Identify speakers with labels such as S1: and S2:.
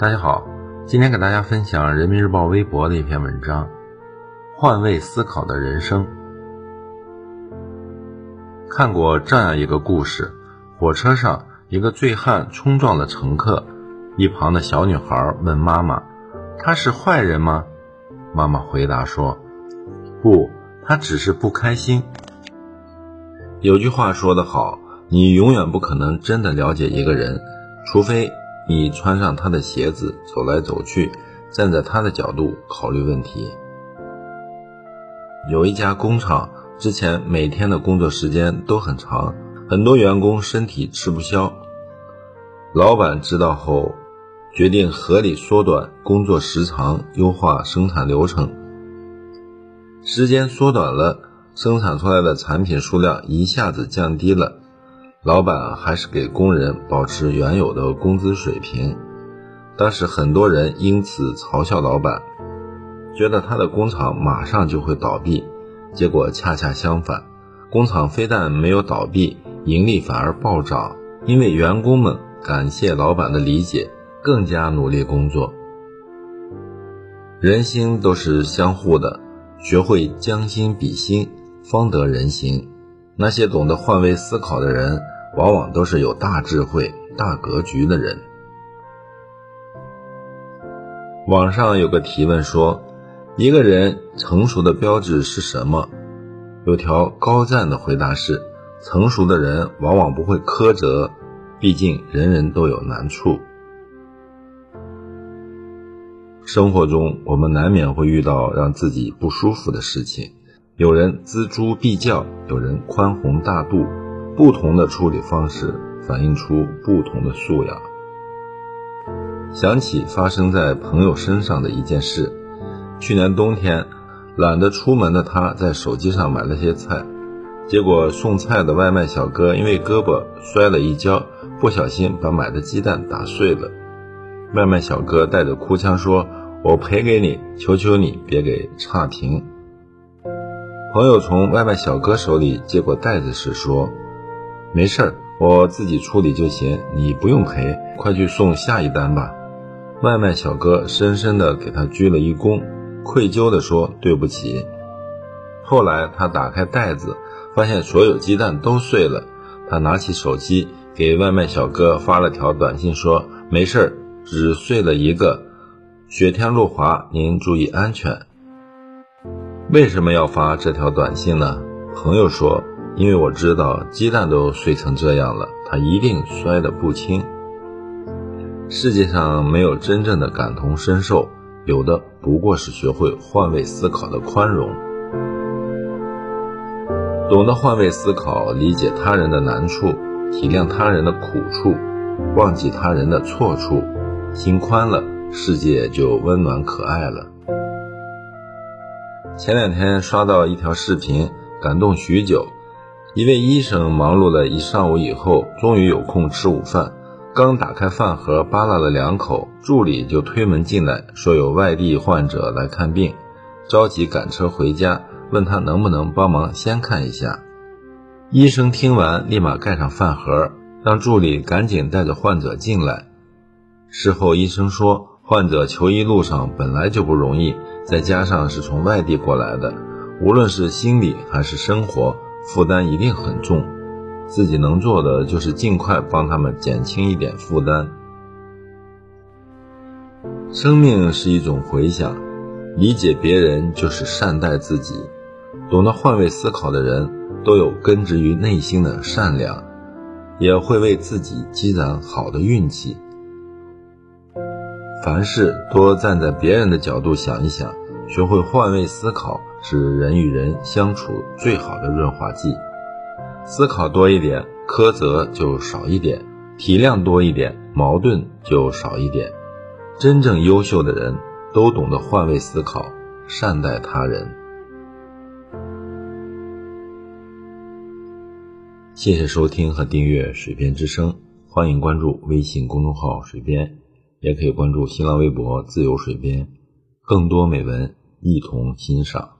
S1: 大家好，今天给大家分享人民日报微博的一篇文章《换位思考的人生》。看过这样一个故事：火车上，一个醉汉冲撞了乘客，一旁的小女孩问妈妈：“他是坏人吗？”妈妈回答说：“不，他只是不开心。”有句话说得好：“你永远不可能真的了解一个人，除非……”你穿上他的鞋子走来走去，站在他的角度考虑问题。有一家工厂之前每天的工作时间都很长，很多员工身体吃不消。老板知道后，决定合理缩短工作时长，优化生产流程。时间缩短了，生产出来的产品数量一下子降低了。老板还是给工人保持原有的工资水平，当时很多人因此嘲笑老板，觉得他的工厂马上就会倒闭。结果恰恰相反，工厂非但没有倒闭，盈利反而暴涨，因为员工们感谢老板的理解，更加努力工作。人心都是相互的，学会将心比心，方得人心。那些懂得换位思考的人，往往都是有大智慧、大格局的人。网上有个提问说：“一个人成熟的标志是什么？”有条高赞的回答是：“成熟的人往往不会苛责，毕竟人人都有难处。生活中，我们难免会遇到让自己不舒服的事情。”有人锱铢必较，有人宽宏大度，不同的处理方式反映出不同的素养。想起发生在朋友身上的一件事：去年冬天，懒得出门的他在手机上买了些菜，结果送菜的外卖小哥因为胳膊摔了一跤，不小心把买的鸡蛋打碎了。外卖小哥带着哭腔说：“我赔给你，求求你别给差评。”朋友从外卖小哥手里接过袋子时说：“没事儿，我自己处理就行，你不用赔，快去送下一单吧。”外卖小哥深深地给他鞠了一躬，愧疚地说：“对不起。”后来他打开袋子，发现所有鸡蛋都碎了。他拿起手机给外卖小哥发了条短信说：“没事儿，只碎了一个，雪天路滑，您注意安全。”为什么要发这条短信呢？朋友说：“因为我知道鸡蛋都碎成这样了，它一定摔得不轻。”世界上没有真正的感同身受，有的不过是学会换位思考的宽容。懂得换位思考，理解他人的难处，体谅他人的苦处，忘记他人的错处，心宽了，世界就温暖可爱了。前两天刷到一条视频，感动许久。一位医生忙碌了一上午以后，终于有空吃午饭。刚打开饭盒，扒拉了两口，助理就推门进来，说有外地患者来看病，着急赶车回家，问他能不能帮忙先看一下。医生听完，立马盖上饭盒，让助理赶紧带着患者进来。事后医生说。患者求医路上本来就不容易，再加上是从外地过来的，无论是心理还是生活负担一定很重。自己能做的就是尽快帮他们减轻一点负担。生命是一种回响，理解别人就是善待自己。懂得换位思考的人，都有根植于内心的善良，也会为自己积攒好的运气。凡事多站在别人的角度想一想，学会换位思考是人与人相处最好的润滑剂。思考多一点，苛责就少一点；体谅多一点，矛盾就少一点。真正优秀的人都懂得换位思考，善待他人。谢谢收听和订阅《水边之声》，欢迎关注微信公众号“水边”。也可以关注新浪微博“自由水边”，更多美文一同欣赏。